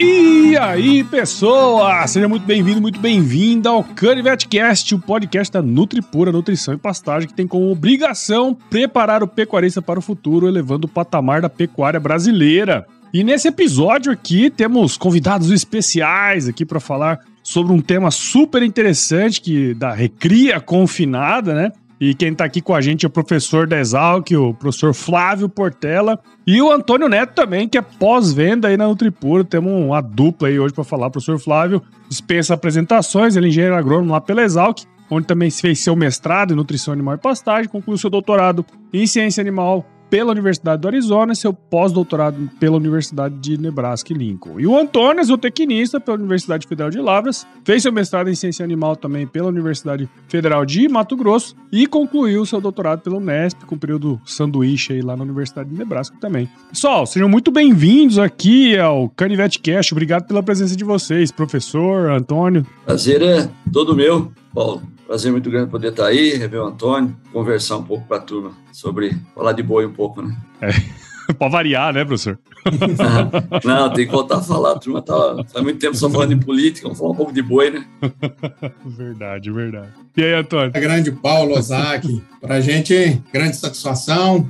E aí, pessoa! Seja muito bem-vindo, muito bem-vinda ao CanivetCast, o podcast da Nutripura Nutrição e Pastagem, que tem como obrigação preparar o pecuarista para o futuro, elevando o patamar da pecuária brasileira. E nesse episódio aqui temos convidados especiais aqui para falar sobre um tema super interessante que da recria confinada, né? E quem está aqui com a gente é o professor da Exalc, o professor Flávio Portela, e o Antônio Neto também, que é pós-venda aí na Nutripura. Temos uma dupla aí hoje para falar. O professor Flávio dispensa apresentações, ele é engenheiro agrônomo lá pela Exalc, onde também fez seu mestrado em nutrição animal e pastagem, concluiu seu doutorado em ciência animal pela Universidade do Arizona e seu pós-doutorado pela Universidade de Nebraska e Lincoln. E o Antônio zootecnista pela Universidade Federal de Lavras, fez seu mestrado em ciência animal também pela Universidade Federal de Mato Grosso e concluiu seu doutorado pela Unesp, com o período sanduíche aí lá na Universidade de Nebraska também. Pessoal, sejam muito bem-vindos aqui ao Canivete Cast. Obrigado pela presença de vocês, professor, Antônio. Prazer é todo meu, Paulo. Prazer muito grande poder estar aí, rever o Antônio, conversar um pouco com a turma sobre falar de boi um pouco, né? É, pode variar, né, professor? Não, tem que voltar a falar. A turma tá faz muito tempo só falando de política, vamos falar um pouco de boi, né? verdade, verdade. E aí, Antônio? A grande Paulo Ozaki, para a gente, grande satisfação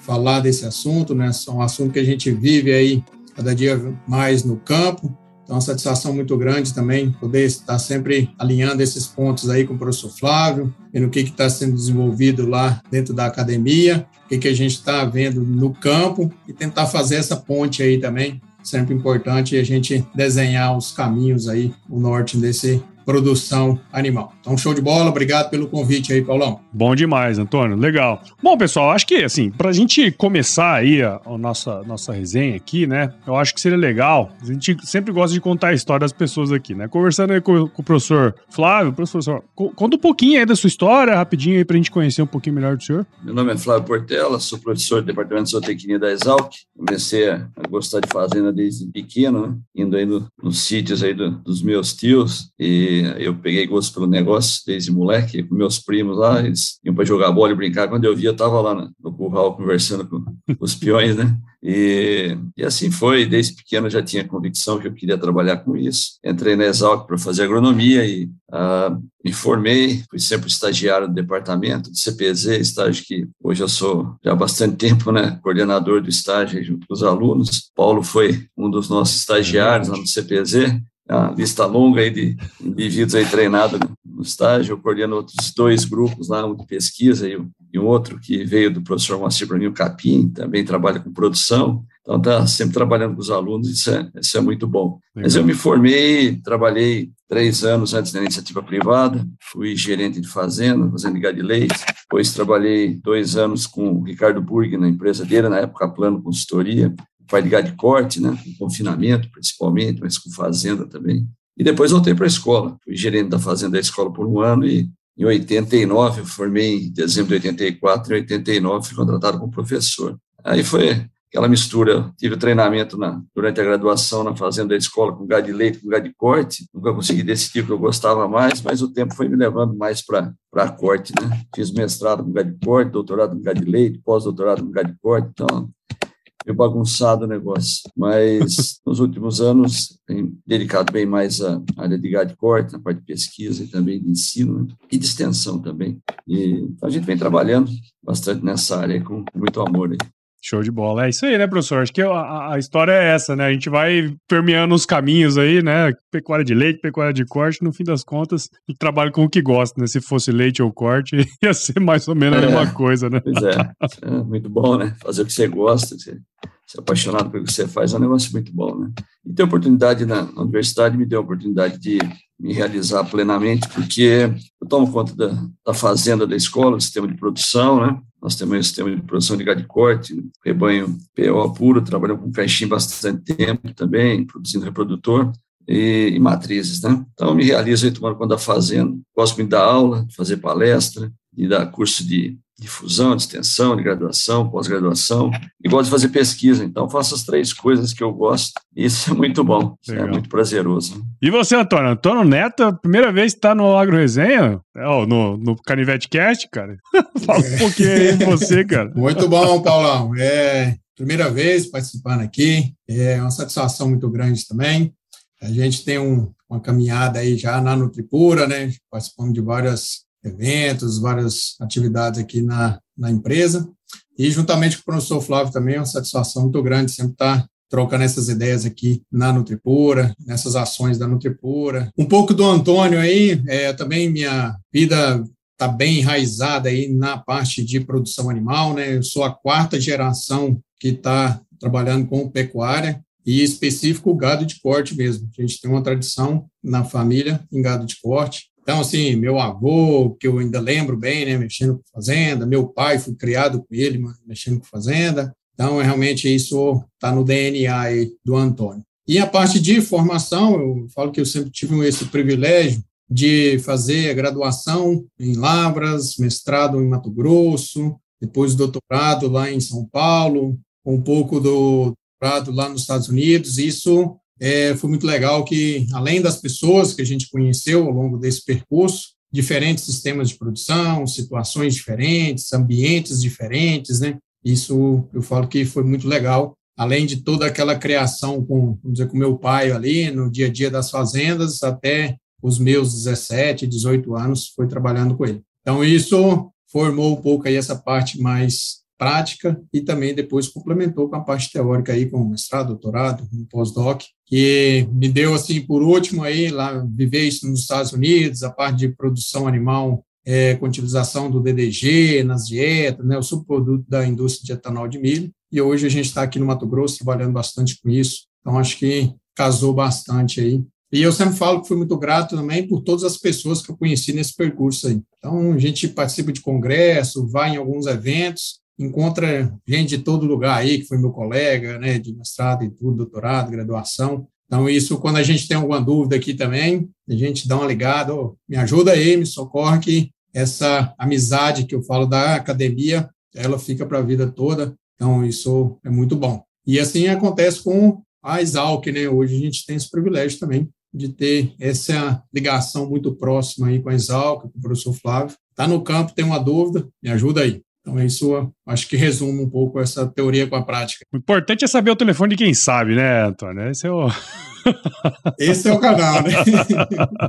falar desse assunto, né? É um assunto que a gente vive aí cada dia mais no campo então, uma satisfação muito grande também poder estar sempre alinhando esses pontos aí com o professor Flávio, vendo o que está sendo desenvolvido lá dentro da academia, o que, que a gente está vendo no campo e tentar fazer essa ponte aí também. Sempre importante a gente desenhar os caminhos aí, o norte desse produção animal. Então, show de bola, obrigado pelo convite aí, Paulão. Bom demais, Antônio, legal. Bom, pessoal, acho que, assim, pra gente começar aí a, a, nossa, nossa resenha aqui, né, eu acho que seria legal, a gente sempre gosta de contar a história das pessoas aqui, né, conversando aí com, com o professor Flávio, professor, conta um pouquinho aí da sua história, rapidinho aí, pra gente conhecer um pouquinho melhor do senhor. Meu nome é Flávio Portela, sou professor do Departamento de Zootecnia da Exalc, comecei a, gostar de fazenda desde pequeno, né, indo aí no, nos sítios aí do, dos meus tios, e eu peguei gosto pelo negócio desde moleque, com meus primos lá, eles iam para jogar bola e brincar. Quando eu via, eu estava lá no, no curral conversando com os peões, né? E, e, assim foi, desde pequeno já tinha convicção que eu queria trabalhar com isso. Entrei na Exalc para fazer agronomia e ah, me formei, fui sempre estagiário do departamento de CPZ, estágio que hoje eu sou já há bastante tempo, né, coordenador do estágio junto com os alunos. Paulo foi um dos nossos estagiários lá no CPZ a lista longa aí de indivíduos aí treinados no estágio, eu coordeno outros dois grupos lá, um de pesquisa e, e um outro que veio do professor Moacir Branil Capim, também trabalha com produção, então está sempre trabalhando com os alunos, isso é, isso é muito bom. Legal. Mas eu me formei, trabalhei três anos antes da iniciativa privada, fui gerente de fazenda, fazenda de gado de leite, depois trabalhei dois anos com o Ricardo Burg na empresa dele, na época Plano Consultoria, vai ligar de corte, né, com confinamento principalmente, mas com fazenda também. E depois voltei para a escola. Fui gerente da fazenda da escola por um ano e em 89, eu formei em dezembro de 84, em 89 fui contratado como professor. Aí foi aquela mistura, tive treinamento na, durante a graduação na fazenda da escola com gado de leite, com gado de corte, nunca consegui decidir o que eu gostava mais, mas o tempo foi me levando mais para corte, né? Fiz mestrado com gado de corte, doutorado com gado de leite, pós-doutorado com gado de corte, então meio bagunçado o negócio. Mas nos últimos anos tem dedicado bem mais à área de gado de corte, na parte de pesquisa e também de ensino né? e de extensão também. E a gente vem trabalhando bastante nessa área com muito amor aí. Show de bola. É isso aí, né, professor? Acho que a, a, história é essa, né? A gente vai permeando os caminhos aí, né? Pecuária de leite, pecuária de corte, no fim das contas, a gente trabalha com o que gosta, né? Se fosse leite ou corte, ia ser mais ou menos a mesma é, coisa, né? Pois é. é. Muito bom, né? Fazer o que você gosta, ser apaixonado pelo que você faz é um negócio muito bom, né? E ter oportunidade na, na universidade me deu a oportunidade de me realizar plenamente, porque eu tomo conta da, da fazenda da escola, do sistema de produção, né? Nós temos um sistema de produção de gado de corte, rebanho PO puro, trabalhamos com caixinha bastante tempo também, produzindo reprodutor e, e matrizes, né? Então, me realizo aí tomando conta da fazenda. Gosto muito da aula, de fazer palestra, de dar curso de de fusão, de extensão, de graduação, pós-graduação, e gosto de fazer pesquisa. Então, faço as três coisas que eu gosto. Isso é muito bom, é muito prazeroso. E você, Antônio? Antônio Neto, primeira vez que está no Agro Resenha? É, no, no Canivete Cast, cara? Fala um pouquinho aí de você, cara. Muito bom, Paulão. É primeira vez participando aqui, é uma satisfação muito grande também. A gente tem um, uma caminhada aí já na Nutripura, né? Participando de vários eventos, várias atividades aqui na, na empresa. E juntamente com o professor Flávio também é uma satisfação muito grande sempre estar trocando essas ideias aqui na Nutripura, nessas ações da Nutripura. Um pouco do Antônio aí, é, também minha vida está bem enraizada aí na parte de produção animal, né? Eu sou a quarta geração que está trabalhando com pecuária e específico gado de corte mesmo. A gente tem uma tradição na família em gado de corte. Então, assim, meu avô, que eu ainda lembro bem, né, mexendo com fazenda, meu pai, fui criado com ele, mexendo com fazenda. Então, realmente, isso está no DNA do Antônio. E a parte de formação, eu falo que eu sempre tive esse privilégio de fazer a graduação em Lavras, mestrado em Mato Grosso, depois doutorado lá em São Paulo, um pouco do doutorado lá nos Estados Unidos. Isso é, foi muito legal que, além das pessoas que a gente conheceu ao longo desse percurso, diferentes sistemas de produção, situações diferentes, ambientes diferentes, né? Isso eu falo que foi muito legal, além de toda aquela criação com, vamos dizer, com meu pai ali no dia a dia das fazendas, até os meus 17, 18 anos, foi trabalhando com ele. Então isso formou um pouco aí essa parte mais prática e também depois complementou com a parte teórica aí com mestrado, doutorado, um pós-doc, que me deu assim por último aí lá viver isso nos Estados Unidos, a parte de produção animal é, com utilização do DDG nas dietas, né, o subproduto da indústria de etanol de milho. E hoje a gente está aqui no Mato Grosso trabalhando bastante com isso. Então acho que casou bastante aí. E eu sempre falo que fui muito grato também por todas as pessoas que eu conheci nesse percurso aí. Então a gente participa de congresso, vai em alguns eventos encontra gente de todo lugar aí, que foi meu colega, né, de mestrado e tudo, doutorado, graduação. Então, isso, quando a gente tem alguma dúvida aqui também, a gente dá uma ligada, oh, me ajuda aí, me socorre, que essa amizade que eu falo da academia, ela fica para a vida toda. Então, isso é muito bom. E assim acontece com a Exalc, né? Hoje a gente tem esse privilégio também de ter essa ligação muito próxima aí com a Exalc, com o professor Flávio. Está no campo, tem uma dúvida, me ajuda aí. Então, isso acho que resume um pouco essa teoria com a prática. O importante é saber o telefone de quem sabe, né, Antônio? Esse é o. Esse é o canal, né?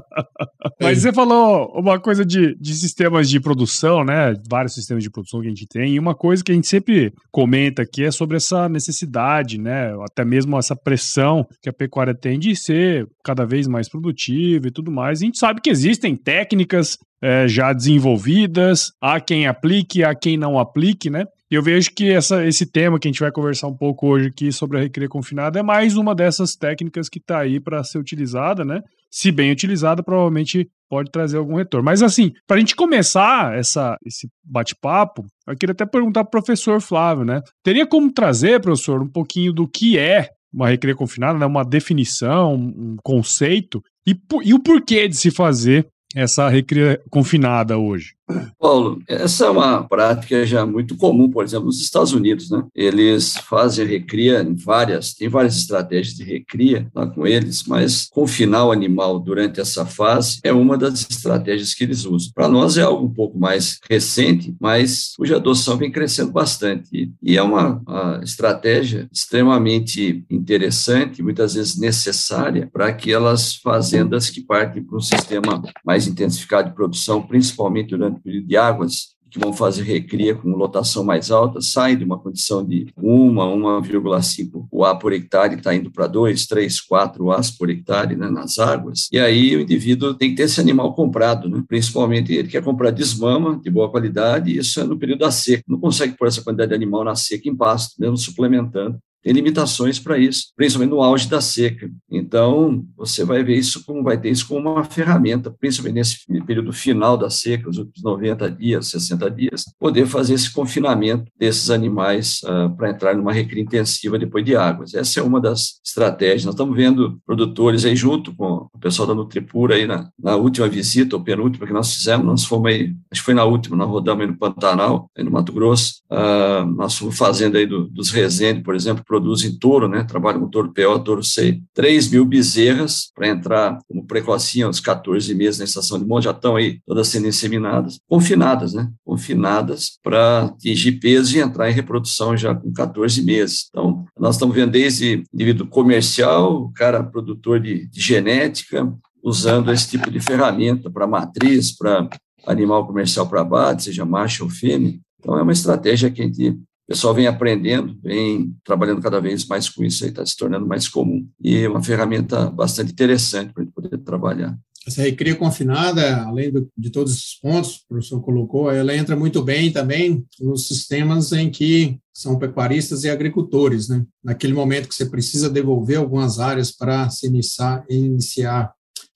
Mas você falou uma coisa de, de sistemas de produção, né? Vários sistemas de produção que a gente tem. E uma coisa que a gente sempre comenta aqui é sobre essa necessidade, né? Até mesmo essa pressão que a pecuária tem de ser cada vez mais produtiva e tudo mais. E a gente sabe que existem técnicas é, já desenvolvidas, há quem aplique, há quem não aplique, né? Eu vejo que essa, esse tema que a gente vai conversar um pouco hoje aqui sobre a recria confinada é mais uma dessas técnicas que está aí para ser utilizada, né? Se bem utilizada, provavelmente pode trazer algum retorno. Mas assim, para a gente começar essa, esse bate-papo, eu queria até perguntar para o professor Flávio, né? Teria como trazer, professor, um pouquinho do que é uma recria confinada, né? uma definição, um conceito, e, e o porquê de se fazer essa recria confinada hoje? Paulo, essa é uma prática já muito comum, por exemplo, nos Estados Unidos, né? Eles fazem recria em várias, tem várias estratégias de recria lá com eles, mas confinar o animal durante essa fase é uma das estratégias que eles usam. Para nós é algo um pouco mais recente, mas cuja adoção vem crescendo bastante e é uma, uma estratégia extremamente interessante, muitas vezes necessária para aquelas fazendas que partem para um sistema mais intensificado de produção, principalmente durante período de águas, que vão fazer recria com lotação mais alta, saem de uma condição de 1, 1,5 UA por hectare, está indo para 2, 3, 4 UAs por hectare né, nas águas. E aí o indivíduo tem que ter esse animal comprado, né? principalmente ele quer comprar desmama de boa qualidade, e isso é no período da seca. Não consegue pôr essa quantidade de animal na seca em pasto, mesmo suplementando tem limitações para isso, principalmente no auge da seca. Então, você vai ver isso como vai ter isso como uma ferramenta, principalmente nesse período final da seca, os últimos 90 dias, 60 dias, poder fazer esse confinamento desses animais uh, para entrar numa recria intensiva depois de águas. Essa é uma das estratégias. Nós estamos vendo produtores aí junto com pessoal da Nutripura aí na, na última visita, ou penúltima que nós fizemos, nós fomos aí, acho que foi na última, nós rodamos aí no Pantanal, aí no Mato Grosso, uh, nós fomos fazendo aí do, dos Resende, por exemplo, produzem touro, né, trabalham com touro PO, touro C, 3 mil bezerras para entrar como precocinha aos 14 meses na estação de monte, já estão aí todas sendo inseminadas, confinadas, né, confinadas para atingir peso e entrar em reprodução já com 14 meses. Então, nós estamos vendo desde indivíduo comercial, cara produtor de, de genética, usando esse tipo de ferramenta para matriz, para animal comercial para abate, seja macho ou fêmea. Então, é uma estratégia que a gente, o pessoal vem aprendendo, vem trabalhando cada vez mais com isso, está se tornando mais comum. E é uma ferramenta bastante interessante para a gente poder trabalhar. Essa recria confinada, além do, de todos os pontos que o professor colocou, ela entra muito bem também nos sistemas em que são pecuaristas e agricultores, né? Naquele momento que você precisa devolver algumas áreas para se iniciar, iniciar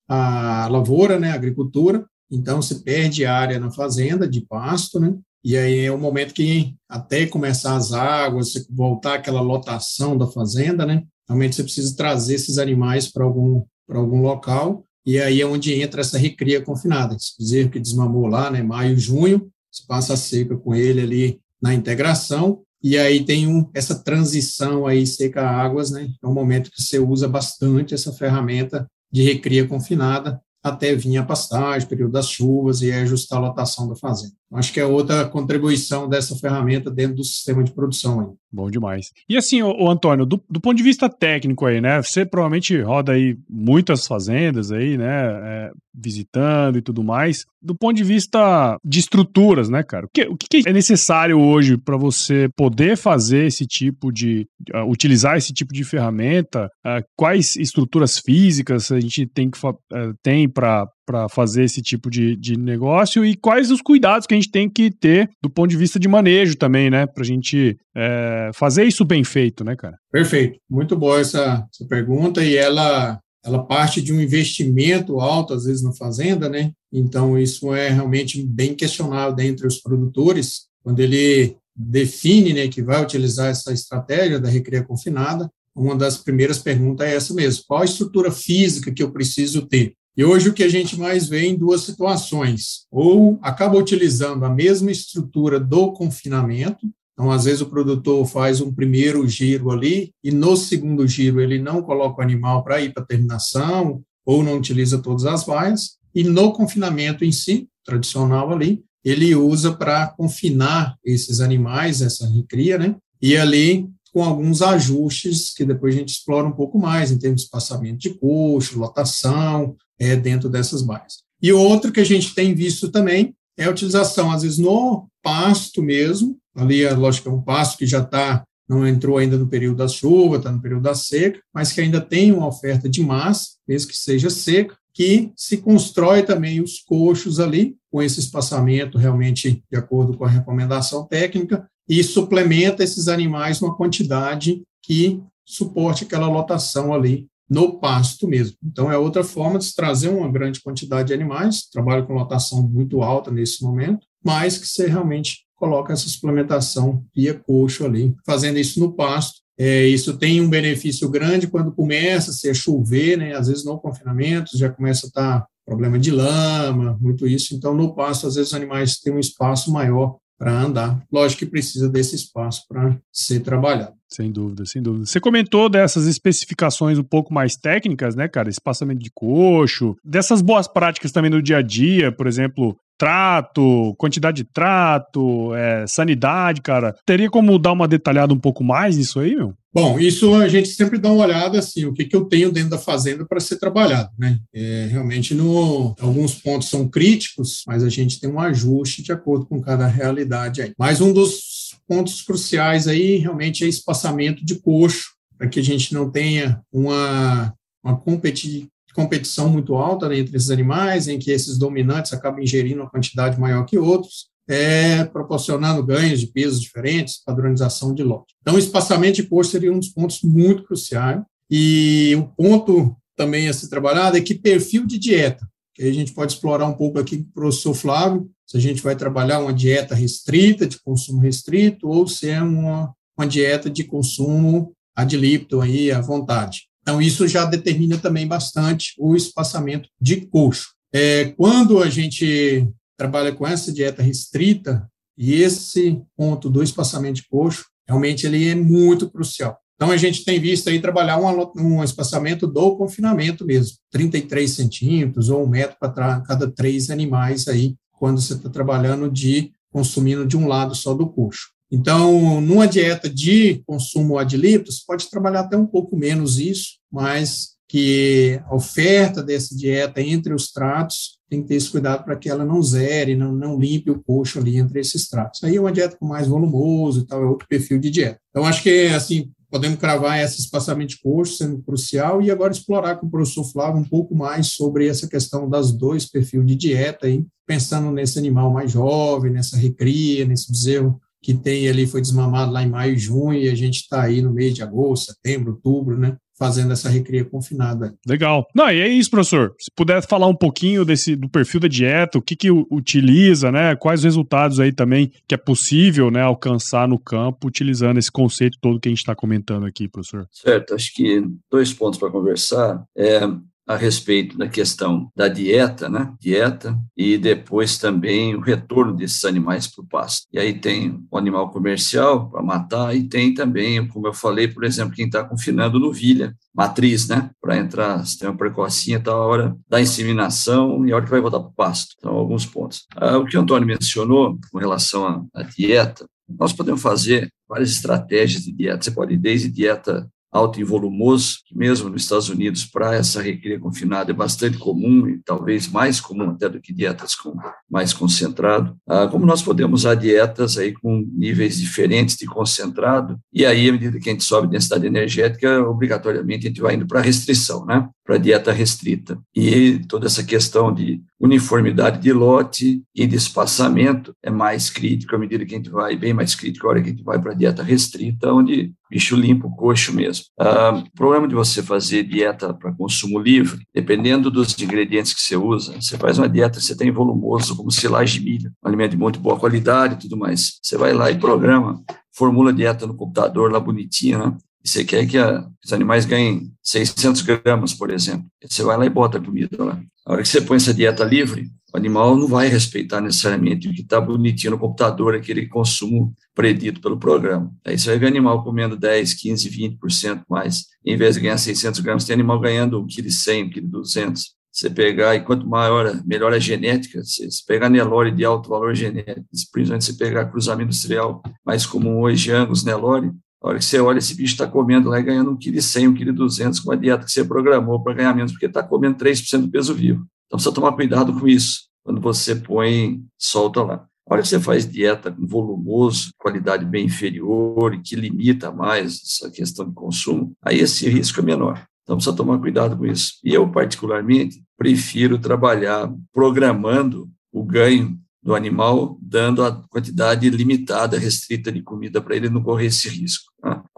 a lavoura, né, a agricultura, então se perde área na fazenda de pasto, né? E aí é o momento que até começar as águas, voltar aquela lotação da fazenda, né? Realmente você precisa trazer esses animais para algum para algum local e aí é onde entra essa recria confinada. Esse bezerro que desmamou lá, né, maio, junho, se passa a seca com ele ali na integração, e aí tem um, essa transição aí seca-águas, né, é um momento que você usa bastante essa ferramenta de recria confinada, até vir a pastagem, período das chuvas e ajustar a lotação da fazenda. Acho que é outra contribuição dessa ferramenta dentro do sistema de produção aí. Bom demais. E assim, o, Antônio, do, do, ponto de vista técnico aí, né? Você provavelmente roda aí muitas fazendas aí, né? É, visitando e tudo mais. Do ponto de vista de estruturas, né, cara? O que, o que é necessário hoje para você poder fazer esse tipo de. Uh, utilizar esse tipo de ferramenta? Uh, quais estruturas físicas a gente tem que uh, tem para para fazer esse tipo de, de negócio e quais os cuidados que a gente tem que ter do ponto de vista de manejo também, né? Para a gente é, fazer isso bem feito, né, cara? Perfeito. Muito boa essa, essa pergunta e ela, ela parte de um investimento alto, às vezes, na fazenda, né? Então, isso é realmente bem questionável dentre os produtores, quando ele define né, que vai utilizar essa estratégia da recria confinada, uma das primeiras perguntas é essa mesmo: qual a estrutura física que eu preciso ter? E hoje o que a gente mais vê em duas situações, ou acaba utilizando a mesma estrutura do confinamento, então às vezes o produtor faz um primeiro giro ali e no segundo giro ele não coloca o animal para ir para terminação ou não utiliza todas as vaias, e no confinamento em si, tradicional ali, ele usa para confinar esses animais, essa recria, né? E ali com alguns ajustes que depois a gente explora um pouco mais, em termos de espaçamento de coxo, lotação, é, dentro dessas baias. E outro que a gente tem visto também é a utilização, às vezes, no pasto mesmo, ali, é lógico, é um pasto que já está, não entrou ainda no período da chuva, está no período da seca, mas que ainda tem uma oferta de massa, mesmo que seja seca, que se constrói também os coxos ali, com esse espaçamento realmente de acordo com a recomendação técnica, e suplementa esses animais numa quantidade que suporte aquela lotação ali no pasto mesmo. Então, é outra forma de se trazer uma grande quantidade de animais, trabalho com lotação muito alta nesse momento, mas que você realmente coloca essa suplementação via coxo ali, fazendo isso no pasto. É, isso tem um benefício grande quando começa a chover, né? às vezes no confinamento já começa a estar tá problema de lama, muito isso. Então, no pasto, às vezes os animais têm um espaço maior para andar. Lógico que precisa desse espaço para ser trabalhado. Sem dúvida, sem dúvida. Você comentou dessas especificações um pouco mais técnicas, né, cara? Espaçamento de coxo, dessas boas práticas também no dia a dia, por exemplo, trato, quantidade de trato, é, sanidade, cara. Teria como dar uma detalhada um pouco mais nisso aí, meu? Bom, isso a gente sempre dá uma olhada assim, o que, que eu tenho dentro da fazenda para ser trabalhado, né? É, realmente, no, alguns pontos são críticos, mas a gente tem um ajuste de acordo com cada realidade aí. Mas um dos pontos cruciais aí realmente é espaçamento de coxo, para que a gente não tenha uma, uma competi competição muito alta né, entre esses animais, em que esses dominantes acabam ingerindo uma quantidade maior que outros, é, proporcionando ganhos de pesos diferentes, padronização de lote. Então, o espaçamento de coxo seria um dos pontos muito cruciais. E o ponto também a ser trabalhado é que perfil de dieta, que a gente pode explorar um pouco aqui com o professor Flávio, se a gente vai trabalhar uma dieta restrita, de consumo restrito, ou se é uma, uma dieta de consumo ad libitum aí, à vontade. Então, isso já determina também bastante o espaçamento de coxo. É, quando a gente trabalha com essa dieta restrita, e esse ponto do espaçamento de coxo, realmente ele é muito crucial. Então, a gente tem visto aí trabalhar um, um espaçamento do confinamento mesmo, 33 centímetros ou um metro para cada três animais aí, quando você está trabalhando de consumindo de um lado só do coxo. Então, numa dieta de consumo ad litos, pode trabalhar até um pouco menos isso, mas que a oferta dessa dieta entre os tratos tem que ter esse cuidado para que ela não zere, não, não limpe o coxo ali entre esses tratos. Aí é uma dieta com mais volumoso e tal, é outro perfil de dieta. Então, acho que, assim, podemos cravar esse espaçamento de coxo sendo crucial e agora explorar com o professor Flávio um pouco mais sobre essa questão das dois perfis de dieta, aí, pensando nesse animal mais jovem, nessa recria, nesse bezerro que tem ali, foi desmamado lá em maio e junho, e a gente está aí no mês de agosto, setembro, outubro, né? Fazendo essa recria confinada. Legal. Não, e é isso, professor. Se puder falar um pouquinho desse do perfil da dieta, o que que utiliza, né? Quais resultados aí também que é possível, né, alcançar no campo utilizando esse conceito todo que a gente está comentando aqui, professor. Certo. Acho que dois pontos para conversar. É, a respeito da questão da dieta, né? Dieta e depois também o retorno desses animais para o pasto. E aí tem o animal comercial para matar e tem também, como eu falei, por exemplo, quem está confinando novilha, matriz, né? Para entrar, tem uma precocinha, tá a hora da inseminação e a hora que vai voltar para o pasto. Então, alguns pontos. Ah, o que o Antônio mencionou com relação à dieta, nós podemos fazer várias estratégias de dieta. Você pode ir desde dieta alto e volumoso, que mesmo nos Estados Unidos, para essa recria confinada é bastante comum e talvez mais comum até do que dietas com mais concentrado. Ah, como nós podemos usar dietas aí com níveis diferentes de concentrado, e aí, à medida que a gente sobe densidade energética, obrigatoriamente a gente vai indo para restrição, né? Para dieta restrita. E toda essa questão de uniformidade de lote e de espaçamento é mais crítico à medida que a gente vai, bem mais crítico a hora que a gente vai para dieta restrita, onde bicho limpo, coxo mesmo. Ah, o problema de você fazer dieta para consumo livre, dependendo dos ingredientes que você usa, você faz uma dieta, você tem volumoso, como silagem de milho, um alimento de muito boa qualidade e tudo mais. Você vai lá e programa, formula dieta no computador lá bonitinho, né? E você quer que a, os animais ganhem 600 gramas, por exemplo. Você vai lá e bota a comida lá. A hora que você põe essa dieta livre, o animal não vai respeitar necessariamente o que está bonitinho no computador, aquele consumo predito pelo programa. Aí você vai ver animal comendo 10, 15, 20% mais. Em vez de ganhar 600 gramas, tem animal ganhando 1,1 kg, 1,2 kg. Você pegar, e quanto maior, melhor a genética, se pegar Nelore de alto valor genético, principalmente se pegar cruzamento industrial mais comum hoje, Angus, Nelore, a hora que você olha, esse bicho está comendo lá e ganhando 1,1 kg, 1,2 kg com a dieta que você programou para ganhar menos, porque está comendo 3% do peso vivo. Então, precisa tomar cuidado com isso, quando você põe, solta lá. A hora que você faz dieta volumoso, qualidade bem inferior e que limita mais essa questão de consumo, aí esse risco é menor. Então, precisa tomar cuidado com isso. E eu, particularmente, prefiro trabalhar programando o ganho do animal, dando a quantidade limitada, restrita de comida para ele não correr esse risco.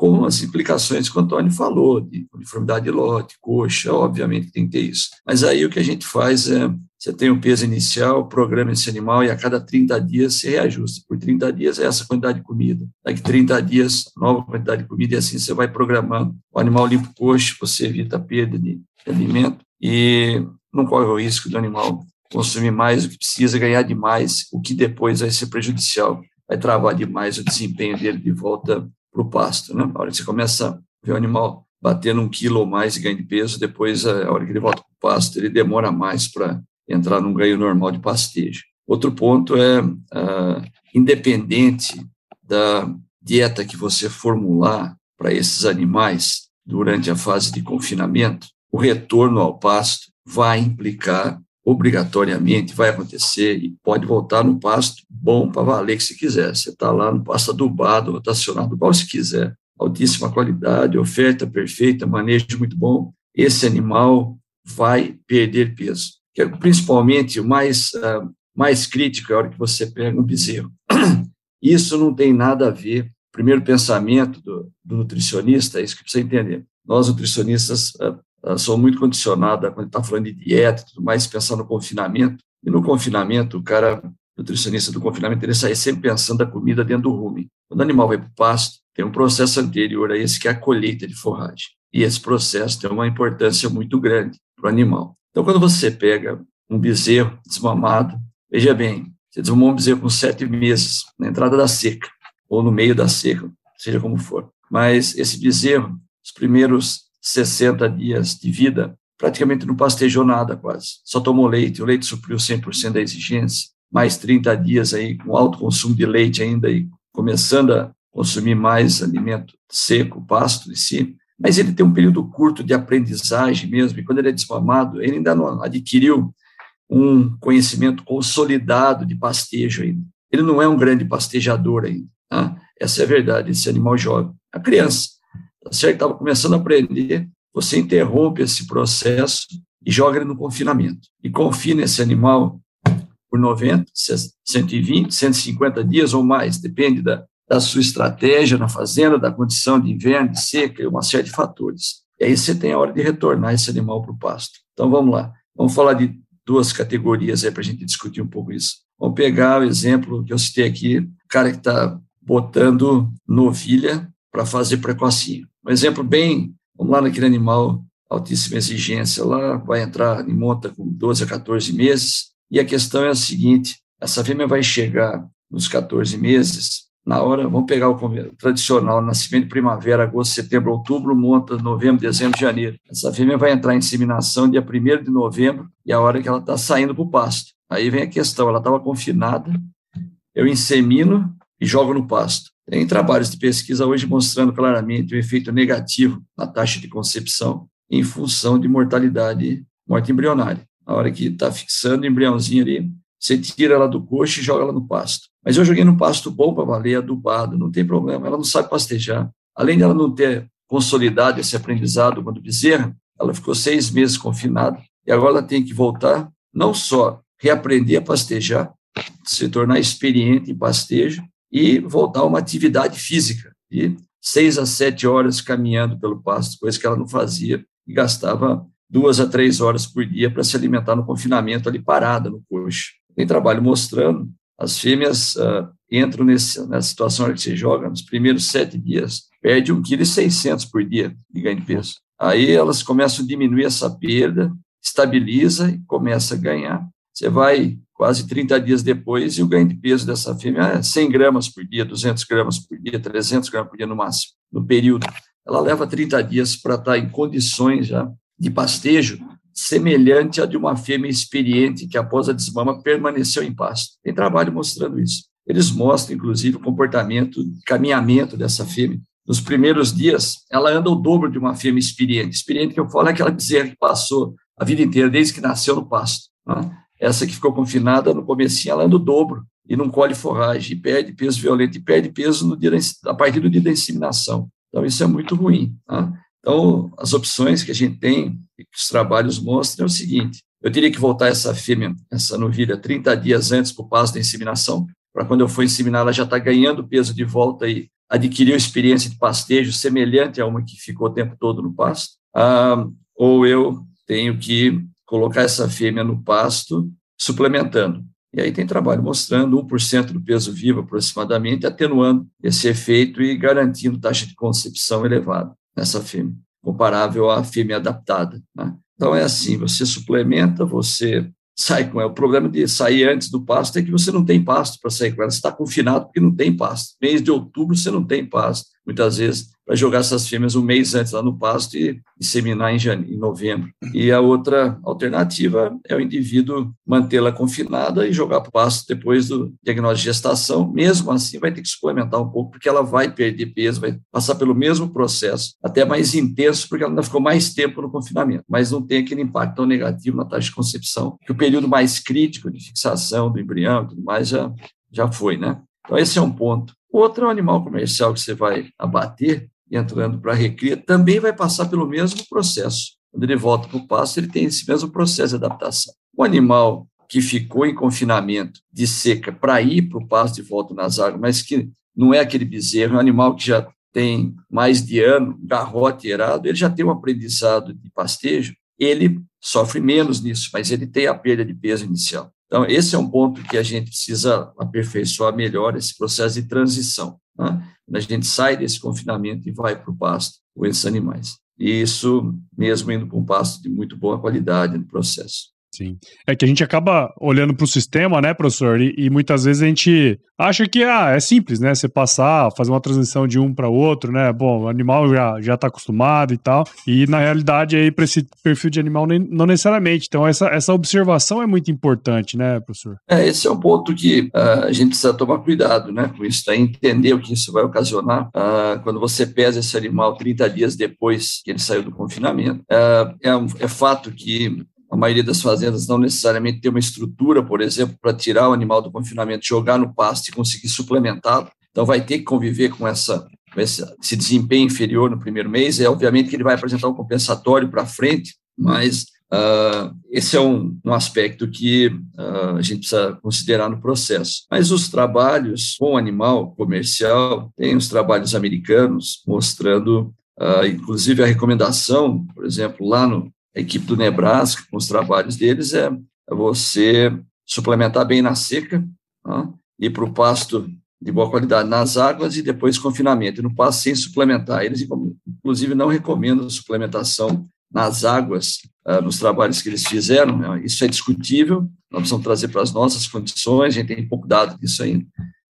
Com as implicações que o Antônio falou, de uniformidade de lote, coxa, obviamente tem que ter isso. Mas aí o que a gente faz é, você tem o peso inicial, programa esse animal e a cada 30 dias se reajusta. Por 30 dias é essa quantidade de comida. Daqui 30 dias, nova quantidade de comida e assim você vai programando. O animal limpa o coxo, você evita a perda de alimento e não corre o risco do animal consumir mais do que precisa, ganhar demais, o que depois vai ser prejudicial, vai travar demais o desempenho dele de volta para o pasto. Né? A hora que você começa a ver o animal batendo um quilo ou mais e ganho de peso, depois, a hora que ele volta para o pasto, ele demora mais para entrar num ganho normal de pastejo. Outro ponto é, uh, independente da dieta que você formular para esses animais durante a fase de confinamento, o retorno ao pasto vai implicar obrigatoriamente vai acontecer e pode voltar no pasto bom para valer que se quiser. Você está lá no pasto adubado, rotacionado, igual se quiser. Altíssima qualidade, oferta perfeita, manejo muito bom. Esse animal vai perder peso. Que é principalmente o mais, uh, mais crítico é a hora que você pega um bezerro. Isso não tem nada a ver. Primeiro pensamento do, do nutricionista, é isso que precisa entender. Nós, nutricionistas, uh, sou muito condicionada quando está falando de dieta e tudo mais, pensar no confinamento. E no confinamento, o cara, nutricionista do confinamento, ele sai sempre pensando da comida dentro do rumen. Quando o animal vai para o pasto, tem um processo anterior a esse que é a colheita de forragem. E esse processo tem uma importância muito grande para o animal. Então, quando você pega um bezerro desmamado, veja bem, você desmamou um bezerro com sete meses, na entrada da seca, ou no meio da seca, seja como for. Mas esse bezerro, os primeiros 60 dias de vida, praticamente não pastejou nada quase, só tomou leite, o leite supriu 100% da exigência, mais 30 dias aí com alto consumo de leite ainda e começando a consumir mais alimento seco, pasto em si, mas ele tem um período curto de aprendizagem mesmo, e quando ele é desmamado, ele ainda não adquiriu um conhecimento consolidado de pastejo ainda. Ele não é um grande pastejador ainda. Tá? Essa é a verdade, esse animal jovem. A criança, certo? Estava começando a aprender, você interrompe esse processo e joga ele no confinamento. E confina esse animal por 90, 120, 150 dias ou mais, depende da, da sua estratégia na fazenda, da condição de inverno, de seca, uma série de fatores. E aí você tem a hora de retornar esse animal para o pasto. Então vamos lá, vamos falar de duas categorias aí para a gente discutir um pouco isso. Vamos pegar o exemplo que eu citei aqui, o cara que está botando novilha para fazer precocinho. Um exemplo bem, vamos lá naquele animal altíssima exigência lá, vai entrar em monta com 12 a 14 meses, e a questão é a seguinte, essa fêmea vai chegar nos 14 meses na hora, vamos pegar o tradicional, nascimento primavera, agosto, setembro, outubro, monta novembro, dezembro, janeiro. Essa fêmea vai entrar em inseminação dia 1 de novembro e a hora que ela está saindo para o pasto. Aí vem a questão, ela estava confinada, eu insemino e jogo no pasto. Tem trabalhos de pesquisa hoje mostrando claramente o efeito negativo na taxa de concepção em função de mortalidade, morte embrionária. A hora que está fixando o embriãozinho ali, você tira ela do coxo e joga ela no pasto. Mas eu joguei num pasto bom para valer, adubado, não tem problema. Ela não sabe pastejar. Além dela não ter consolidado esse aprendizado quando bezerra, ela ficou seis meses confinada e agora ela tem que voltar, não só reaprender a pastejar, se tornar experiente em pastejo e voltar a uma atividade física de seis a sete horas caminhando pelo pasto, coisa que ela não fazia e gastava duas a três horas por dia para se alimentar no confinamento ali parada no coxo. Tem trabalho mostrando as fêmeas uh, entram nesse, nessa situação que você joga, nos primeiros sete dias, perde 1,6 kg por dia de ganho de peso. Aí elas começam a diminuir essa perda, estabiliza e começa a ganhar. Você vai quase 30 dias depois e o ganho de peso dessa fêmea é 100 gramas por dia, 200 gramas por dia, 300 gramas por dia no máximo, no período. Ela leva 30 dias para estar em condições já de pastejo semelhante à de uma fêmea experiente que, após a desmama, permaneceu em pasto. Tem trabalho mostrando isso. Eles mostram, inclusive, o comportamento, o caminhamento dessa fêmea. Nos primeiros dias, ela anda o dobro de uma fêmea experiente. Experiente que eu falo é aquela bezerra que passou a vida inteira, desde que nasceu no pasto. Né? Essa que ficou confinada no começo, ela anda o dobro e não colhe forragem, e perde peso violento, e perde peso no dia, a partir do dia da inseminação. Então, isso é muito ruim. Né? Então, as opções que a gente tem, que os trabalhos mostram, é o seguinte: eu teria que voltar essa fêmea, essa novilha, 30 dias antes para o passo da inseminação, para quando eu for inseminar, ela já está ganhando peso de volta e adquiriu experiência de pastejo semelhante a uma que ficou o tempo todo no pasto. Ah, ou eu tenho que colocar essa fêmea no pasto, suplementando. E aí tem trabalho mostrando 1% do peso vivo aproximadamente, atenuando esse efeito e garantindo taxa de concepção elevada nessa fêmea, comparável à fêmea adaptada. Né? Então é assim, você suplementa, você sai com ela. O problema de sair antes do pasto é que você não tem pasto para sair com ela. Você está confinado porque não tem pasto. Mês de outubro você não tem pasto. Muitas vezes para jogar essas fêmeas um mês antes lá no pasto e inseminar em, janeiro, em novembro. E a outra alternativa é o indivíduo mantê-la confinada e jogar para o pasto depois do diagnóstico de gestação. Mesmo assim, vai ter que suplementar um pouco, porque ela vai perder peso, vai passar pelo mesmo processo, até mais intenso, porque ela ainda ficou mais tempo no confinamento, mas não tem aquele impacto tão negativo na taxa de concepção, que o período mais crítico de fixação do embrião e tudo mais já, já foi, né? Então, esse é um ponto. Outro é um animal comercial que você vai abater, entrando para a recria, também vai passar pelo mesmo processo. Quando ele volta para o pasto, ele tem esse mesmo processo de adaptação. O animal que ficou em confinamento de seca para ir para o pasto de volta nas águas, mas que não é aquele bezerro, é um animal que já tem mais de ano, garrote erado, ele já tem um aprendizado de pastejo, ele sofre menos nisso, mas ele tem a perda de peso inicial. Então, esse é um ponto que a gente precisa aperfeiçoar melhor, esse processo de transição. Né? quando a gente sai desse confinamento e vai para o pasto com esses animais. E isso mesmo indo para um pasto de muito boa qualidade no processo. Sim. É que a gente acaba olhando para o sistema, né, professor? E, e, muitas vezes a gente acha que ah, é simples, né? Você passar, fazer uma transição de um para outro, né? Bom, o animal já já está acostumado e tal. E na realidade aí para esse perfil de animal nem, não necessariamente. Então essa, essa observação é muito importante, né, professor? É, esse é um ponto que uh, a gente precisa tomar cuidado, né? Com isso, tá? entender o que isso vai ocasionar uh, quando você pesa esse animal 30 dias depois que ele saiu do confinamento. Uh, é, um, é fato que a maioria das fazendas não necessariamente tem uma estrutura, por exemplo, para tirar o animal do confinamento, jogar no pasto e conseguir suplementá-lo. Então, vai ter que conviver com essa com esse, esse desempenho inferior no primeiro mês. É obviamente que ele vai apresentar um compensatório para frente, mas uh, esse é um, um aspecto que uh, a gente precisa considerar no processo. Mas os trabalhos com animal comercial, tem os trabalhos americanos mostrando, uh, inclusive a recomendação, por exemplo, lá no equipe do Nebraska, com os trabalhos deles, é, é você suplementar bem na seca, tá? ir para o pasto de boa qualidade nas águas e depois confinamento. E no pasto sem suplementar. Eles, inclusive, não recomendam suplementação nas águas, uh, nos trabalhos que eles fizeram. Né? Isso é discutível, nós precisamos trazer para as nossas condições, a gente tem pouco dado disso ainda,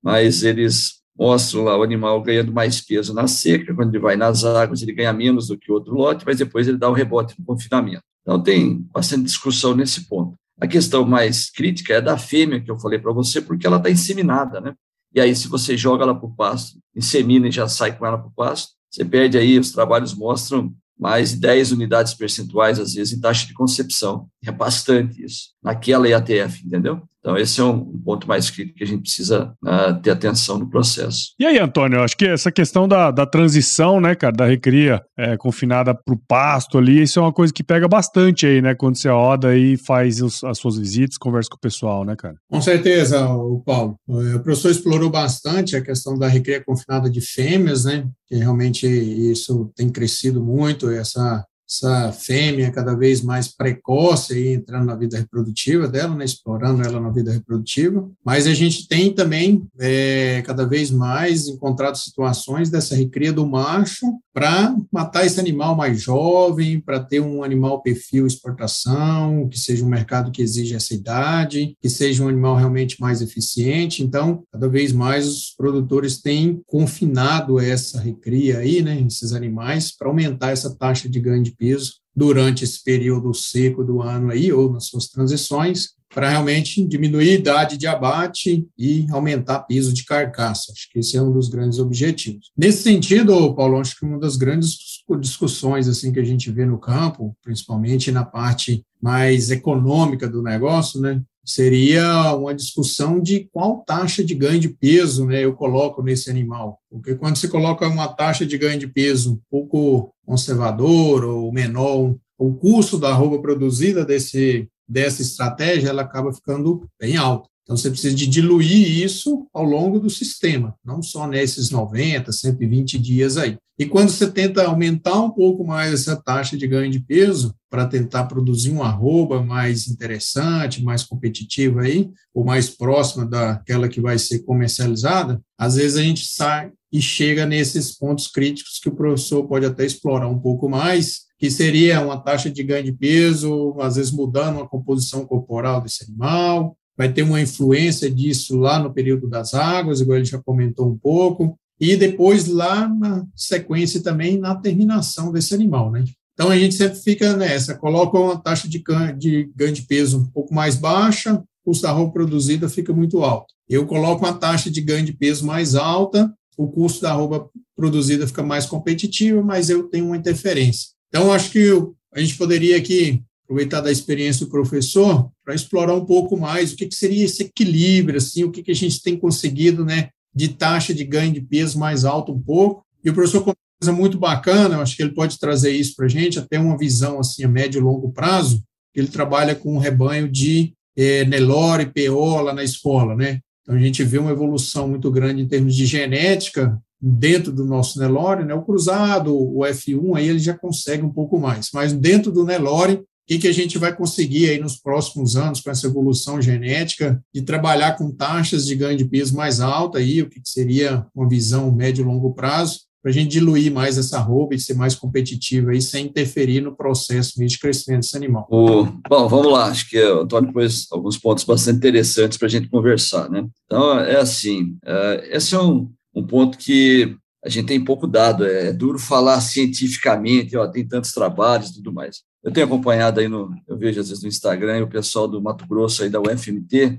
mas eles mostram lá o animal ganhando mais peso na seca, quando ele vai nas águas ele ganha menos do que o outro lote, mas depois ele dá o rebote no confinamento. Então tem bastante discussão nesse ponto. A questão mais crítica é da fêmea, que eu falei para você, porque ela está inseminada, né? E aí, se você joga ela para o pasto, insemina e já sai com ela para o pasto, você perde aí, os trabalhos mostram mais de 10 unidades percentuais, às vezes, em taxa de concepção. É bastante isso, naquela IATF, entendeu? Então, esse é um ponto mais crítico que a gente precisa uh, ter atenção no processo. E aí, Antônio, acho que essa questão da, da transição, né, cara, da recria é, confinada para o pasto ali, isso é uma coisa que pega bastante aí, né, quando você roda e faz os, as suas visitas, conversa com o pessoal, né, cara? Com certeza, o Paulo. O professor explorou bastante a questão da recria confinada de fêmeas, né, que realmente isso tem crescido muito, essa essa fêmea cada vez mais precoce aí, entrando na vida reprodutiva dela, né, explorando ela na vida reprodutiva, mas a gente tem também é, cada vez mais encontrado situações dessa recria do macho para matar esse animal mais jovem, para ter um animal perfil exportação, que seja um mercado que exige essa idade, que seja um animal realmente mais eficiente. Então, cada vez mais os produtores têm confinado essa recria aí, né, esses animais, para aumentar essa taxa de ganho de peso durante esse período seco do ano aí, ou nas suas transições, para realmente diminuir a idade de abate e aumentar peso de carcaça. Acho que esse é um dos grandes objetivos. Nesse sentido, Paulo, acho que uma das grandes discussões assim que a gente vê no campo, principalmente na parte mais econômica do negócio, né, seria uma discussão de qual taxa de ganho de peso né, eu coloco nesse animal. Porque quando você coloca uma taxa de ganho de peso um pouco conservador ou menor, o custo da roupa produzida desse, dessa estratégia ela acaba ficando bem alto. Então, você precisa de diluir isso ao longo do sistema, não só nesses 90, 120 dias aí. E quando você tenta aumentar um pouco mais essa taxa de ganho de peso, para tentar produzir uma arroba mais interessante, mais competitiva aí, ou mais próxima daquela que vai ser comercializada, às vezes a gente sai e chega nesses pontos críticos que o professor pode até explorar um pouco mais, que seria uma taxa de ganho de peso, às vezes mudando a composição corporal desse animal, vai ter uma influência disso lá no período das águas, igual ele já comentou um pouco, e depois lá na sequência também na terminação desse animal, né? Então a gente sempre fica nessa, coloca uma taxa de de, ganho de peso um pouco mais baixa, o custo da roupa produzida fica muito alto. Eu coloco uma taxa de ganho de peso mais alta, o custo da roupa produzida fica mais competitivo, mas eu tenho uma interferência. Então acho que a gente poderia aqui aproveitar da experiência do professor para explorar um pouco mais o que, que seria esse equilíbrio, assim, o que, que a gente tem conseguido, né, de taxa de ganho de peso mais alto um pouco. E o professor uma coisa muito bacana, eu acho que ele pode trazer isso para a gente, até uma visão assim a médio e longo prazo. Ele trabalha com um rebanho de é, Nelore, PO lá na escola, né? Então a gente vê uma evolução muito grande em termos de genética dentro do nosso Nelore, né? O cruzado, o F1, aí ele já consegue um pouco mais, mas dentro do Nelore que, que a gente vai conseguir aí nos próximos anos com essa evolução genética de trabalhar com taxas de ganho de peso mais alta aí, o que, que seria uma visão médio e longo prazo, para a gente diluir mais essa roupa e ser mais competitivo aí, sem interferir no processo de crescimento desse animal. O, bom, vamos lá, acho que o Antônio pôs alguns pontos bastante interessantes para a gente conversar, né? Então, é assim, é, esse é um, um ponto que a gente tem pouco dado, é, é duro falar cientificamente, ó, tem tantos trabalhos e tudo mais. Eu tenho acompanhado aí no, eu vejo às vezes no Instagram, o pessoal do Mato Grosso aí da UFMT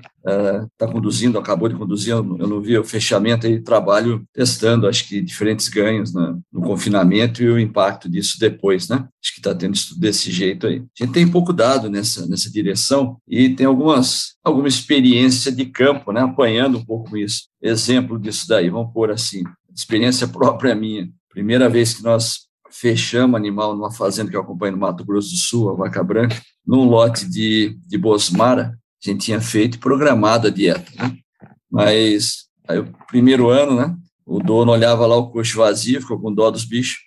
está uh, conduzindo, acabou de conduzir, eu não vi o fechamento aí, trabalho testando, acho que diferentes ganhos né, no confinamento e o impacto disso depois, né? Acho que está tendo estudo desse jeito aí. A gente tem pouco dado nessa, nessa direção e tem algumas, alguma experiência de campo, né? Apanhando um pouco isso. Exemplo disso daí, vamos pôr assim, experiência própria minha. Primeira vez que nós fechamos animal numa fazenda que eu acompanho no Mato Grosso do Sul, a Vaca Branca, num lote de, de Bosmara, a gente tinha feito programado a dieta, né? Mas aí o primeiro ano, né? O dono olhava lá o coxo vazio, ficou com dó dos bichos,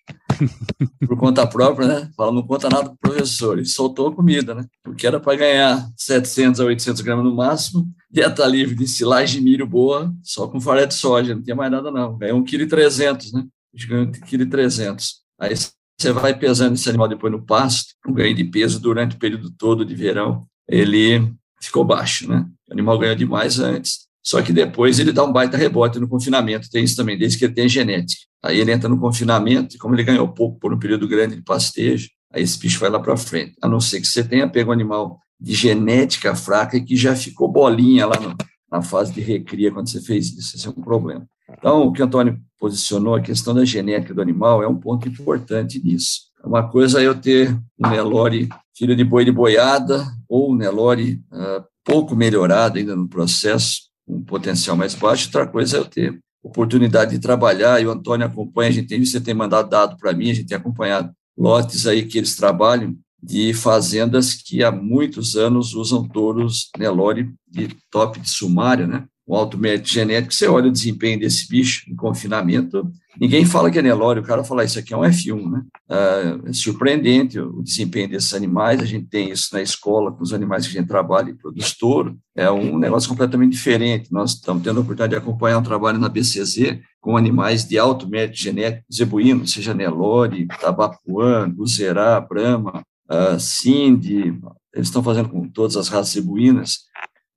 por conta própria, né? Fala, não conta nada pro professor. E soltou a comida, né? Porque era para ganhar 700 a 800 gramas no máximo, dieta livre de silagem de milho boa, só com farelo de soja, não tinha mais nada não. Ganhou 1,3 kg, né? Ganhou 1,3 kg. Aí você vai pesando esse animal depois no pasto, o ganho de peso durante o período todo de verão, ele ficou baixo, né? O animal ganhou demais antes, só que depois ele dá um baita rebote no confinamento, tem isso também, desde que ele tem genética. Aí ele entra no confinamento, e como ele ganhou pouco por um período grande de pastejo, aí esse bicho vai lá para frente. A não ser que você tenha pego um animal de genética fraca e que já ficou bolinha lá no, na fase de recria quando você fez isso. Esse é um problema. Então, o que o Antônio posicionou, a questão da genética do animal, é um ponto importante nisso. Uma coisa é eu ter um Nelore filho de boi de boiada, ou um Nelore uh, pouco melhorado ainda no processo, um potencial mais baixo, outra coisa é eu ter oportunidade de trabalhar, e o Antônio acompanha, a gente tem, você tem mandado dado para mim, a gente tem acompanhado lotes aí que eles trabalham de fazendas que há muitos anos usam touros Nelore de top de sumária, né? Um alto mérito genético, você olha o desempenho desse bicho em confinamento, ninguém fala que é Nelore, o cara fala, isso aqui é um F1, né? Ah, é surpreendente o desempenho desses animais, a gente tem isso na escola, com os animais que a gente trabalha e produz touro, é um negócio completamente diferente, nós estamos tendo a oportunidade de acompanhar um trabalho na BCZ com animais de alto mérito genético, zebuíno, seja Nelore, Tabapuã, Guzerá, Brahma, uh, Cindy, eles estão fazendo com todas as raças zebuínas,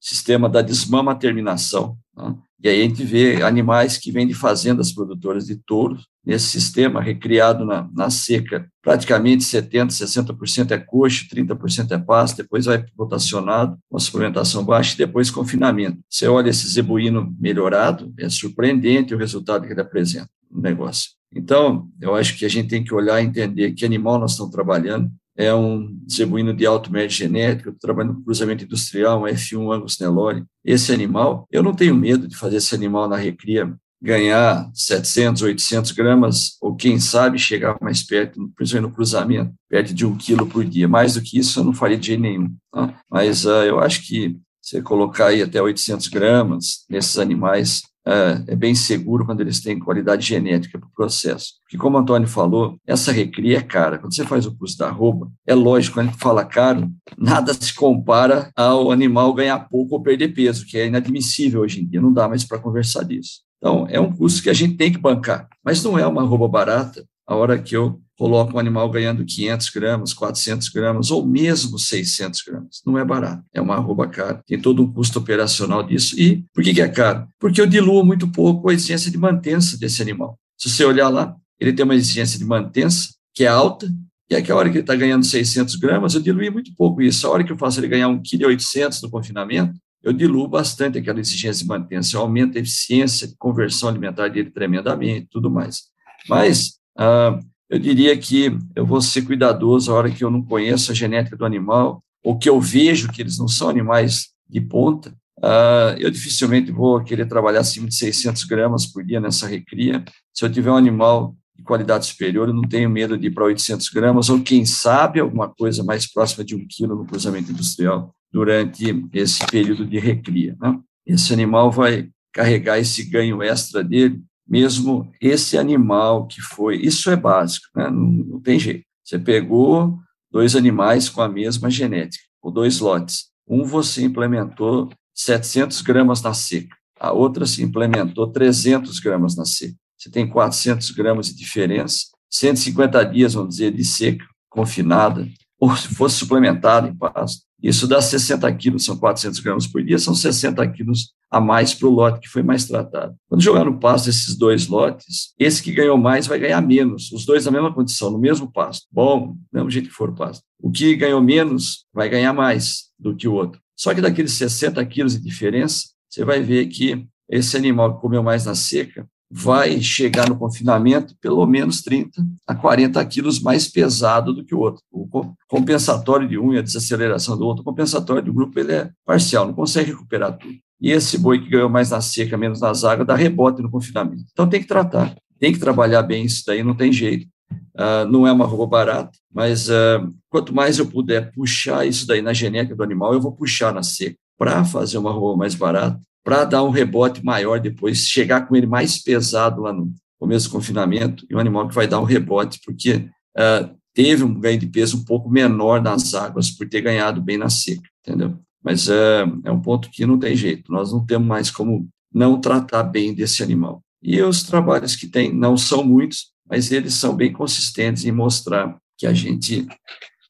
sistema da desmama terminação. Né? E aí a gente vê animais que vêm de fazendas produtoras de touros, nesse sistema recriado na, na seca, praticamente 70%, 60% é coxo, 30% é pasto, depois vai rotacionado, uma suplementação baixa e depois confinamento. Você olha esse zebuíno melhorado, é surpreendente o resultado que ele apresenta no negócio. Então, eu acho que a gente tem que olhar e entender que animal nós estamos trabalhando, é um zebuíno de alto médio genético, trabalho no cruzamento industrial, um F1 Angus Nelore. Esse animal, eu não tenho medo de fazer esse animal na recria ganhar 700, 800 gramas, ou quem sabe chegar mais perto, principalmente no cruzamento, perto de um quilo por dia. Mais do que isso, eu não faria de jeito nenhum. Tá? Mas uh, eu acho que você colocar aí até 800 gramas nesses animais é, é bem seguro quando eles têm qualidade genética para o processo. Porque, como o Antônio falou, essa recria é cara. Quando você faz o custo da arroba, é lógico, quando a gente fala caro, nada se compara ao animal ganhar pouco ou perder peso, que é inadmissível hoje em dia, não dá mais para conversar disso. Então, é um custo que a gente tem que bancar, mas não é uma arroba barata a hora que eu coloco um animal ganhando 500 gramas, 400 gramas ou mesmo 600 gramas. Não é barato, é uma arroba cara. Tem todo um custo operacional disso. E por que, que é caro? Porque eu diluo muito pouco a exigência de mantença desse animal. Se você olhar lá, ele tem uma exigência de mantença que é alta, e é que a hora que ele está ganhando 600 gramas, eu diluí muito pouco isso. A hora que eu faço ele ganhar 1,8 kg no confinamento, eu diluo bastante aquela exigência de mantença, eu aumento a eficiência de conversão alimentar dele tremendamente tudo mais. Mas ah, eu diria que eu vou ser cuidadoso a hora que eu não conheço a genética do animal, ou que eu vejo que eles não são animais de ponta, uh, eu dificilmente vou querer trabalhar acima de 600 gramas por dia nessa recria. Se eu tiver um animal de qualidade superior, eu não tenho medo de ir para 800 gramas, ou quem sabe alguma coisa mais próxima de um quilo no cruzamento industrial durante esse período de recria. Né? Esse animal vai carregar esse ganho extra dele mesmo esse animal que foi, isso é básico, né? não, não, tem jeito. Você pegou dois animais com a mesma genética, ou dois lotes. Um você implementou 700 gramas na seca, a outra se implementou 300 gramas na seca. Você tem 400 gramas de diferença, 150 dias, vamos dizer, de seca, confinada, ou se fosse suplementada em pasto. Isso dá 60 quilos, são 400 gramas por dia, são 60 quilos a mais para o lote que foi mais tratado. Quando jogar no pasto esses dois lotes, esse que ganhou mais vai ganhar menos, os dois na mesma condição, no mesmo pasto. Bom, mesmo jeito que for o pasto. O que ganhou menos vai ganhar mais do que o outro. Só que daqueles 60 quilos de diferença, você vai ver que esse animal que comeu mais na seca vai chegar no confinamento pelo menos 30 a 40 quilos mais pesado do que o outro. O compensatório de um e a desaceleração do outro, o compensatório do grupo ele é parcial, não consegue recuperar tudo. E esse boi que ganhou mais na seca, menos nas águas, dá rebote no confinamento. Então tem que tratar, tem que trabalhar bem isso daí, não tem jeito. Uh, não é uma roupa barata, mas uh, quanto mais eu puder puxar isso daí na genética do animal, eu vou puxar na seca para fazer uma roupa mais barata para dar um rebote maior depois, chegar com ele mais pesado lá no começo do confinamento, e um animal que vai dar um rebote, porque uh, teve um ganho de peso um pouco menor nas águas por ter ganhado bem na seca, entendeu? Mas uh, é um ponto que não tem jeito, nós não temos mais como não tratar bem desse animal. E os trabalhos que tem não são muitos, mas eles são bem consistentes em mostrar que a gente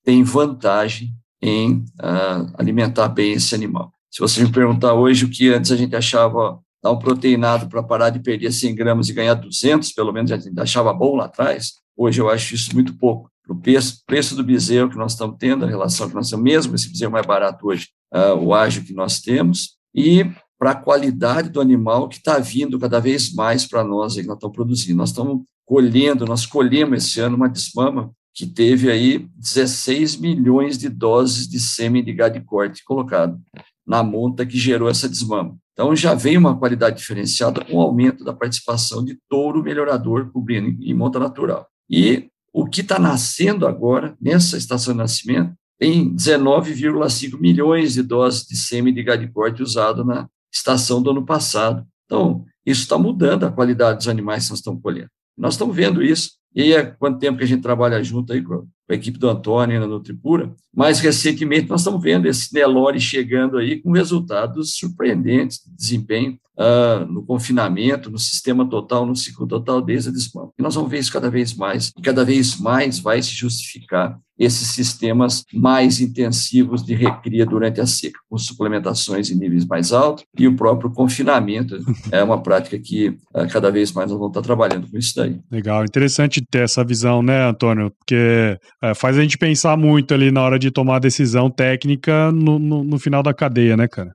tem vantagem em uh, alimentar bem esse animal. Se você me perguntar hoje o que antes a gente achava dar um proteinado para parar de perder 100 gramas e ganhar 200, pelo menos a gente achava bom lá atrás, hoje eu acho isso muito pouco. O preço, preço do bezerro que nós estamos tendo, a relação que nós temos, mesmo esse bezerro mais barato hoje, uh, o ágio que nós temos, e para a qualidade do animal que está vindo cada vez mais para nós, que nós estamos produzindo. Nós estamos colhendo, nós colhemos esse ano uma desmama que teve aí 16 milhões de doses de sêmen de gado de corte colocado na monta que gerou essa desmama. Então, já vem uma qualidade diferenciada com o aumento da participação de touro melhorador cobrindo em monta natural. E o que está nascendo agora, nessa estação de nascimento, tem 19,5 milhões de doses de sêmen de gado de corte usado na estação do ano passado. Então, isso está mudando a qualidade dos animais que nós estamos colhendo. Nós estamos vendo isso. E há quanto tempo que a gente trabalha junto aí com a equipe do Antônio na Nutripura. Mais recentemente, nós estamos vendo esse Nelore chegando aí com resultados surpreendentes de desempenho uh, no confinamento, no sistema total, no ciclo total desde a desmama. E nós vamos ver isso cada vez mais, e cada vez mais vai se justificar esses sistemas mais intensivos de recria durante a seca, com suplementações em níveis mais altos e o próprio confinamento é uma prática que uh, cada vez mais nós vamos estar trabalhando com isso daí. Legal, interessante ter essa visão, né, Antônio? Porque uh, faz a gente pensar muito ali na hora de tomar decisão técnica no, no, no final da cadeia, né, cara?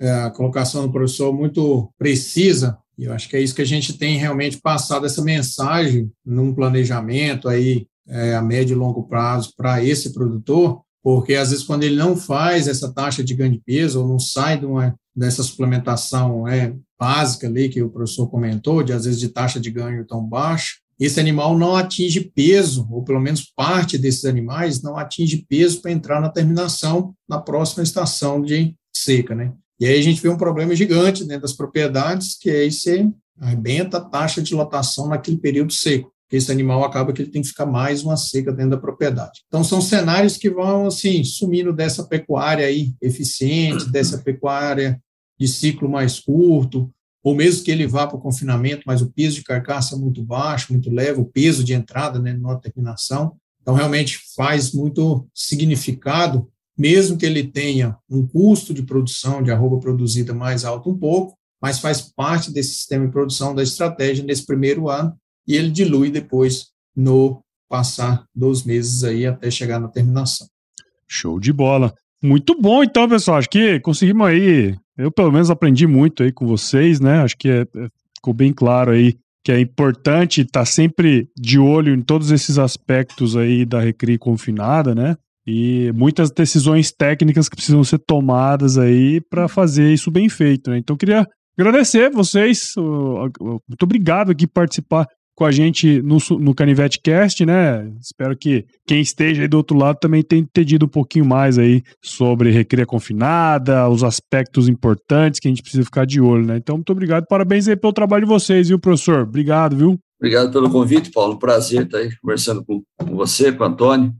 É a colocação do professor muito precisa e eu acho que é isso que a gente tem realmente passado essa mensagem num planejamento aí é, a médio e longo prazo para esse produtor, porque às vezes quando ele não faz essa taxa de ganho de peso ou não sai de uma, dessa suplementação é, básica ali que o professor comentou, de às vezes de taxa de ganho tão baixa, esse animal não atinge peso, ou pelo menos parte desses animais não atinge peso para entrar na terminação na próxima estação de seca, né? E aí a gente vê um problema gigante dentro das propriedades, que é esse arrebenta a taxa de lotação naquele período seco que esse animal acaba que ele tem que ficar mais uma seca dentro da propriedade. Então são cenários que vão assim sumindo dessa pecuária aí eficiente, dessa pecuária de ciclo mais curto, ou mesmo que ele vá para o confinamento, mas o peso de carcaça é muito baixo, muito leve, o peso de entrada, né, na terminação. Então realmente faz muito significado, mesmo que ele tenha um custo de produção de arroba produzida mais alto um pouco, mas faz parte desse sistema de produção da estratégia nesse primeiro ano e ele dilui depois no passar dos meses aí até chegar na terminação. Show de bola. Muito bom, então, pessoal. Acho que conseguimos aí. Eu, pelo menos, aprendi muito aí com vocês, né? Acho que é, é, ficou bem claro aí que é importante estar sempre de olho em todos esses aspectos aí da recria confinada, né? E muitas decisões técnicas que precisam ser tomadas aí para fazer isso bem feito, né? Então, queria agradecer vocês. Muito obrigado aqui por participar com a gente no, no Canivete Cast, né? Espero que quem esteja aí do outro lado também tenha entendido um pouquinho mais aí sobre recria confinada, os aspectos importantes que a gente precisa ficar de olho, né? Então, muito obrigado, parabéns aí pelo trabalho de vocês, viu, professor? Obrigado, viu? Obrigado pelo convite, Paulo. Prazer estar aí conversando com, com você, com o Antônio.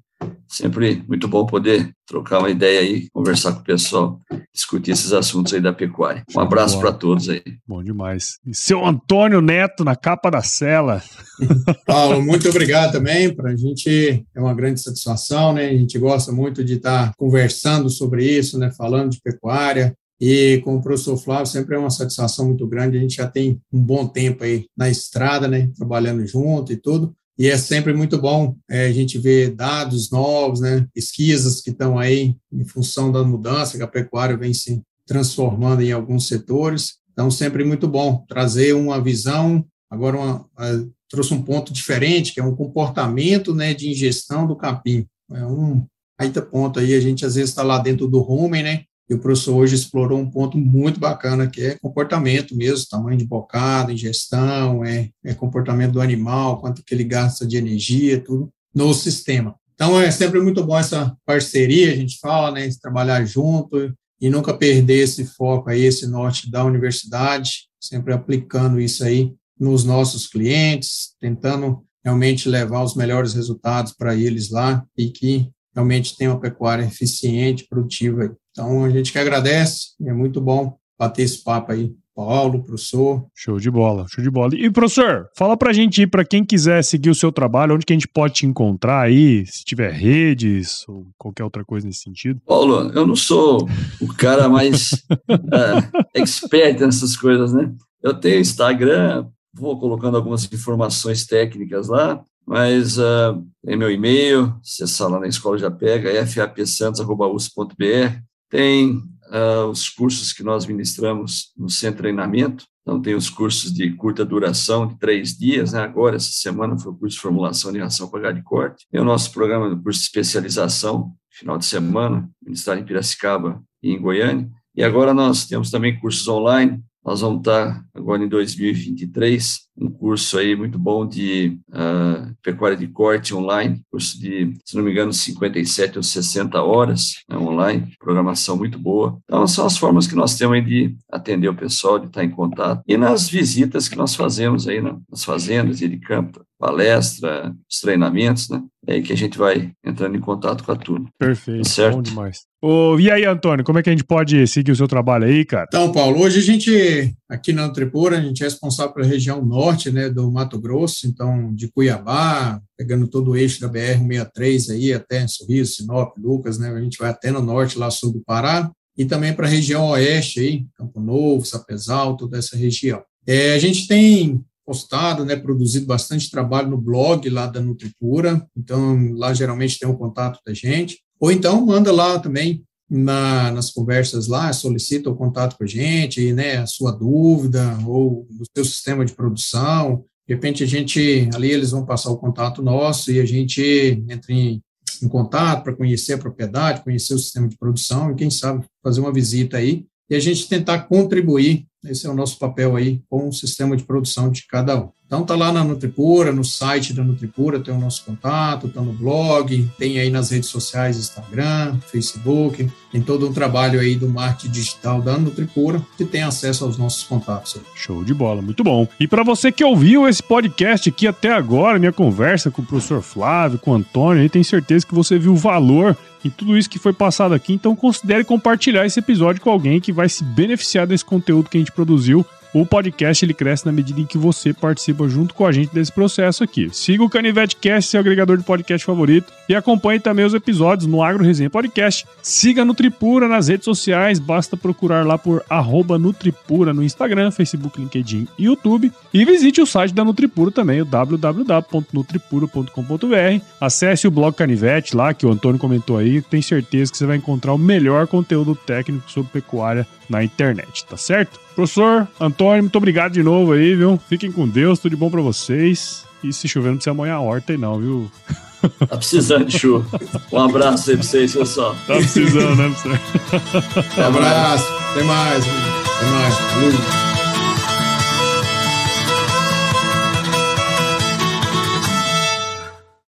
Sempre muito bom poder trocar uma ideia aí, conversar com o pessoal, discutir esses assuntos aí da pecuária. Um abraço para todos aí. Bom demais. E seu Antônio Neto na capa da cela. Paulo, muito obrigado também. Para a gente é uma grande satisfação, né? A gente gosta muito de estar conversando sobre isso, né? Falando de pecuária. E com o professor Flávio sempre é uma satisfação muito grande. A gente já tem um bom tempo aí na estrada, né? Trabalhando junto e tudo. E é sempre muito bom é, a gente ver dados novos, né, pesquisas que estão aí em função da mudança que a pecuária vem se transformando em alguns setores. Então, sempre muito bom trazer uma visão, agora uma, trouxe um ponto diferente, que é um comportamento né, de ingestão do capim. É um ainda ponto aí, a gente às vezes está lá dentro do rumen, né, e o professor hoje explorou um ponto muito bacana, que é comportamento mesmo, tamanho de bocado, ingestão, é, é comportamento do animal, quanto que ele gasta de energia, tudo no sistema. Então, é sempre muito bom essa parceria, a gente fala, né, trabalhar junto e nunca perder esse foco aí, esse norte da universidade, sempre aplicando isso aí nos nossos clientes, tentando realmente levar os melhores resultados para eles lá e que realmente tenha uma pecuária eficiente, produtiva. Então, a gente que agradece, é muito bom bater esse papo aí. Paulo, professor. Show de bola, show de bola. E, professor, fala pra gente aí, pra quem quiser seguir o seu trabalho, onde que a gente pode te encontrar aí, se tiver redes ou qualquer outra coisa nesse sentido. Paulo, eu não sou o cara mais é, expert nessas coisas, né? Eu tenho Instagram, vou colocando algumas informações técnicas lá, mas uh, tem meu e-mail, acessar lá na escola já pega, fapsantos.usp.br. Tem uh, os cursos que nós ministramos no centro treinamento. Então, tem os cursos de curta duração, de três dias. Né? Agora, essa semana, foi o curso de formulação de ração para gado de corte. Tem o nosso programa de curso de especialização, final de semana, ministrado em Piracicaba e em Goiânia. E agora nós temos também cursos online, nós vamos estar agora em 2023, um curso aí muito bom de uh, pecuária de corte online, curso de, se não me engano, 57 ou 60 horas né, online, programação muito boa. Então, são as formas que nós temos aí de atender o pessoal, de estar em contato. E nas visitas que nós fazemos aí né, nas fazendas e de campo, palestra, os treinamentos, né? É aí que a gente vai entrando em contato com a turma. Perfeito, certo? bom demais. Oh, e aí, Antônio, como é que a gente pode seguir o seu trabalho aí, cara? Então, Paulo, hoje a gente, aqui na Nutripura, a gente é responsável pela região norte, né, do Mato Grosso, então, de Cuiabá, pegando todo o eixo da BR-163 aí, até Sorriso, Sinop, Lucas, né, a gente vai até no norte, lá sul do Pará, e também para a região oeste aí, Campo Novo, Sapezal, toda essa região. É, a gente tem postado, né, produzido bastante trabalho no blog lá da Nutripura, então lá geralmente tem o um contato da gente, ou então manda lá também na, nas conversas lá, solicita o contato com a gente, né, a sua dúvida, ou o seu sistema de produção, de repente a gente, ali eles vão passar o contato nosso e a gente entra em, em contato para conhecer a propriedade, conhecer o sistema de produção e quem sabe fazer uma visita aí e a gente tentar contribuir esse é o nosso papel aí com o sistema de produção de cada um. Então tá lá na Nutripura, no site da Nutripura tem o nosso contato, tá no blog, tem aí nas redes sociais, Instagram, Facebook, tem todo um trabalho aí do marketing digital da Nutripura que tem acesso aos nossos contatos. Aí. Show de bola, muito bom. E para você que ouviu esse podcast aqui até agora, minha conversa com o professor Flávio, com o Antônio, aí tenho certeza que você viu o valor em tudo isso que foi passado aqui, então considere compartilhar esse episódio com alguém que vai se beneficiar desse conteúdo que a gente produziu o podcast ele cresce na medida em que você participa junto com a gente desse processo aqui. Siga o Canivete Cast, seu agregador de podcast favorito, e acompanhe também os episódios no Agro Resenha Podcast. Siga Nutripura nas redes sociais, basta procurar lá por Nutripura no Instagram, Facebook, LinkedIn e YouTube. E visite o site da Nutripura também, o www.nutripura.com.br. Acesse o blog Canivete lá, que o Antônio comentou aí, tem certeza que você vai encontrar o melhor conteúdo técnico sobre pecuária na internet, tá certo? Professor Antônio, muito obrigado de novo aí, viu? Fiquem com Deus, tudo de bom para vocês. E se chover, não precisa molhar a horta aí, não, viu? Tá precisando de chuva. Um abraço aí pra vocês, pessoal. Tá precisando, né, professor? Um abraço. Até mais. Até mais.